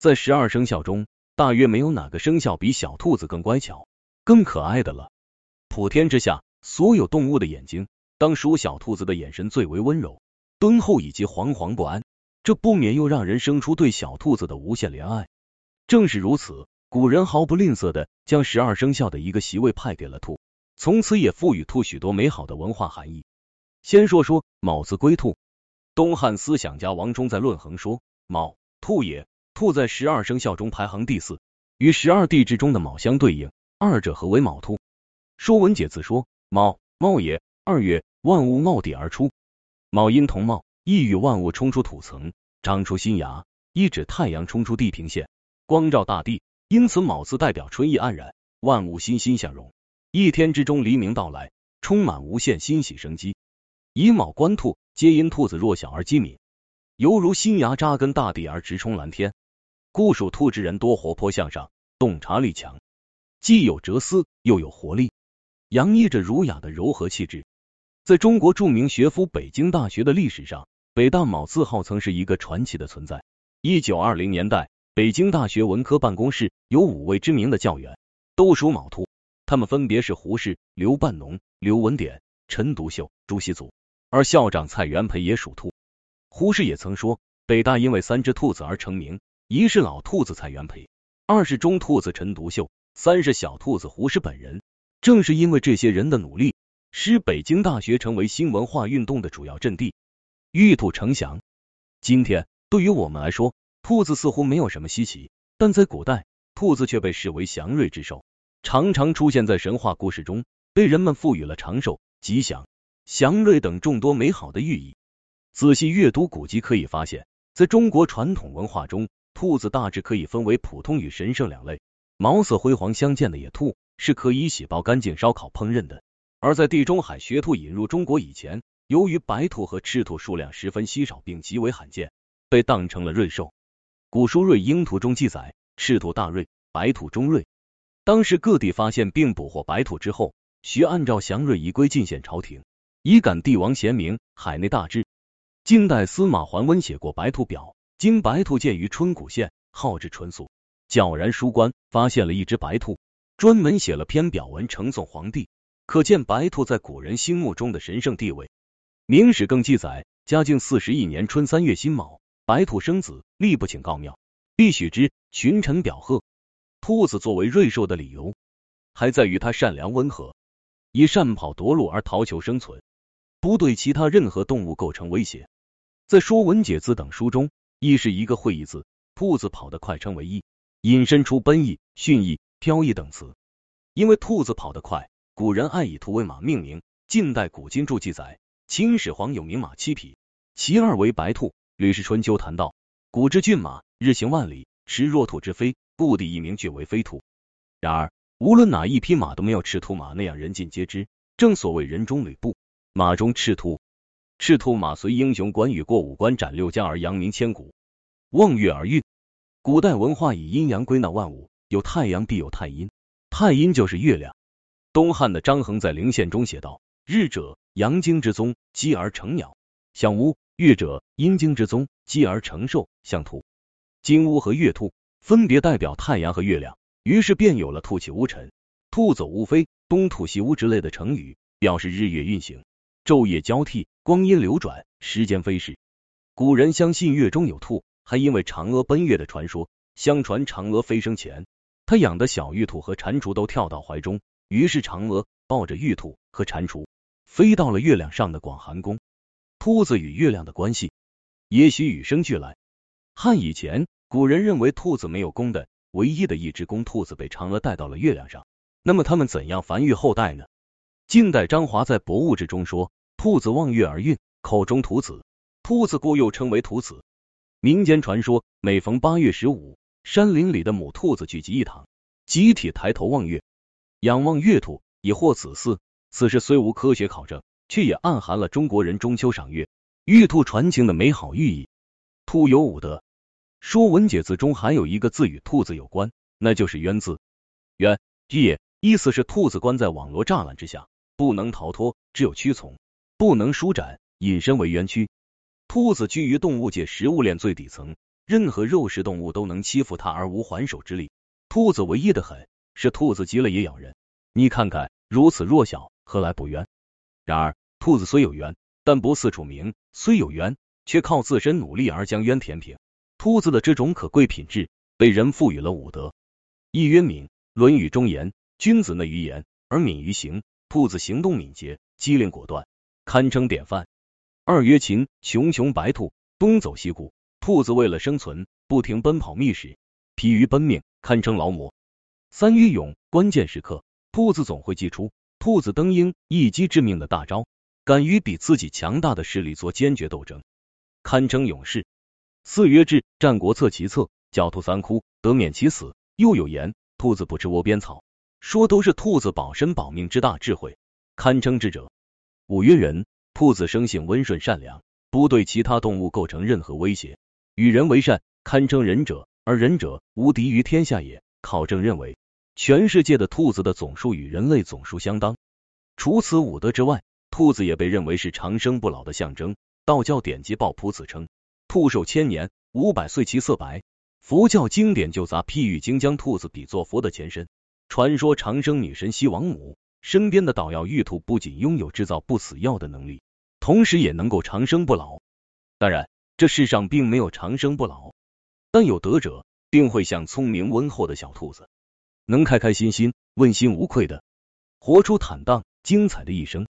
在十二生肖中，大约没有哪个生肖比小兔子更乖巧、更可爱的了。普天之下，所有动物的眼睛，当属小兔子的眼神最为温柔、敦厚以及惶惶不安，这不免又让人生出对小兔子的无限怜爱。正是如此，古人毫不吝啬的将十二生肖的一个席位派给了兔，从此也赋予兔许多美好的文化含义。先说说卯字归兔，东汉思想家王忠在《论衡》说：“卯，兔也。兔在十二生肖中排行第四，与十二地支中的卯相对应，二者合为卯兔。”《说文解字》说：“卯，卯也。二月，万物冒地而出。卯因同茂，意与万物冲出土层，长出新芽，一指太阳冲出地平线。”光照大地，因此卯字代表春意盎然，万物欣欣向荣。一天之中，黎明到来，充满无限欣喜生机。以卯观兔，皆因兔子弱小而机敏，犹如新芽扎根大地而直冲蓝天。故属兔之人多活泼向上，洞察力强，既有哲思，又有活力，洋溢着儒雅的柔和气质。在中国著名学府北京大学的历史上，北大卯字号曾是一个传奇的存在。一九二零年代。北京大学文科办公室有五位知名的教员，都属卯兔，他们分别是胡适、刘半农、刘文典、陈独秀、朱熹祖，而校长蔡元培也属兔。胡适也曾说，北大因为三只兔子而成名，一是老兔子蔡元培，二是中兔子陈独秀，三是小兔子胡适本人。正是因为这些人的努力，使北京大学成为新文化运动的主要阵地，玉兔呈祥。今天对于我们来说，兔子似乎没有什么稀奇，但在古代，兔子却被视为祥瑞之兽，常常出现在神话故事中，被人们赋予了长寿、吉祥、祥瑞等众多美好的寓意。仔细阅读古籍可以发现，在中国传统文化中，兔子大致可以分为普通与神圣两类。毛色辉煌相间的野兔是可以洗爆干净烧烤烹饪的，而在地中海学兔引入中国以前，由于白兔和赤兔数量十分稀少并极为罕见，被当成了瑞兽。古书《瑞鹰图》中记载，赤兔大瑞，白兔中瑞。当时各地发现并捕获白兔之后，需按照祥瑞仪规进献朝廷，以感帝王贤明，海内大治。晋代司马桓温写过《白兔表》，经白兔见于春谷县，号之纯素，皎然书官发现了一只白兔，专门写了篇表文呈送皇帝，可见白兔在古人心目中的神圣地位。明史更记载，嘉靖四十一年春三月辛卯。白兔生子，立不请告庙，必许之。群臣表贺。兔子作为瑞兽的理由，还在于它善良温和，以善跑夺路而逃求生存，不对其他任何动物构成威胁。在《说文解字》等书中，亦是一个会意字，兔子跑得快称为意，引申出奔逸、迅逸、飘逸等词。因为兔子跑得快，古人爱以兔为马命名。近代古今注记载，秦始皇有名马七匹，其二为白兔。《吕氏春秋》谈到，古之骏马，日行万里，驰若兔之飞，故地一名俱为飞兔。然而，无论哪一匹马都没有赤兔马那样人尽皆知。正所谓人中吕布，马中赤兔。赤兔马随英雄关羽过五关斩六将而扬名千古。望月而运，古代文化以阴阳归纳万物，有太阳必有太阴，太阴就是月亮。东汉的张衡在《灵宪》中写道：日者，阳经之宗，积而成鸟，像乌。月者，阴经之宗，积而成兽，像兔。金乌和月兔分别代表太阳和月亮，于是便有了兔起乌沉、兔走乌飞、东兔西乌之类的成语，表示日月运行、昼夜交替、光阴流转、时间飞逝。古人相信月中有兔，还因为嫦娥奔月的传说。相传嫦娥飞升前，她养的小玉兔和蟾蜍都跳到怀中，于是嫦娥抱着玉兔和蟾蜍飞到了月亮上的广寒宫。兔子与月亮的关系，也许与生俱来。汉以前，古人认为兔子没有公的，唯一的一只公兔子被嫦娥带到了月亮上。那么他们怎样繁育后代呢？晋代张华在《博物志》中说：“兔子望月而孕，口中吐子。兔子故又称为吐子。”民间传说，每逢八月十五，山林里的母兔子聚集一堂，集体抬头望月，仰望月兔，以获子嗣。此事虽无科学考证。却也暗含了中国人中秋赏月、玉兔传情的美好寓意。兔有五德，《说文解字》中还有一个字与兔子有关，那就是冤字。冤，也，意思是兔子关在网络栅栏之下，不能逃脱，只有屈从，不能舒展，引申为冤屈。兔子居于动物界食物链最底层，任何肉食动物都能欺负它而无还手之力。兔子唯一的狠是兔子急了也咬人。你看看，如此弱小，何来不冤？然而，兔子虽有冤，但不四处鸣；虽有冤，却靠自身努力而将冤填平。兔子的这种可贵品质，被人赋予了五德。一曰敏，《论语》中言：君子内于言而敏于行。兔子行动敏捷，机灵果断，堪称典范。二曰勤，穷穷白兔，东走西顾。兔子为了生存，不停奔跑觅食，疲于奔命，堪称劳模。三曰勇，关键时刻，兔子总会祭出兔子登鹰一击致命的大招，敢于比自己强大的势力做坚决斗争，堪称勇士。四曰智，《战国策其策》，狡兔三窟，得免其死。又有言，兔子不吃窝边草，说都是兔子保身保命之大智慧，堪称智者。五曰仁。兔子生性温顺善良，不对其他动物构成任何威胁，与人为善，堪称仁者。而仁者无敌于天下也。考证认为，全世界的兔子的总数与人类总数相当。除此五德之外，兔子也被认为是长生不老的象征。道教典籍抱朴子称，兔寿千年，五百岁其色白。佛教经典就杂譬喻经将兔子比作佛的前身。传说长生女神西王母身边的捣药玉兔不仅拥有制造不死药的能力。同时也能够长生不老。当然，这世上并没有长生不老，但有德者定会像聪明温厚的小兔子，能开开心心、问心无愧的活出坦荡精彩的一生。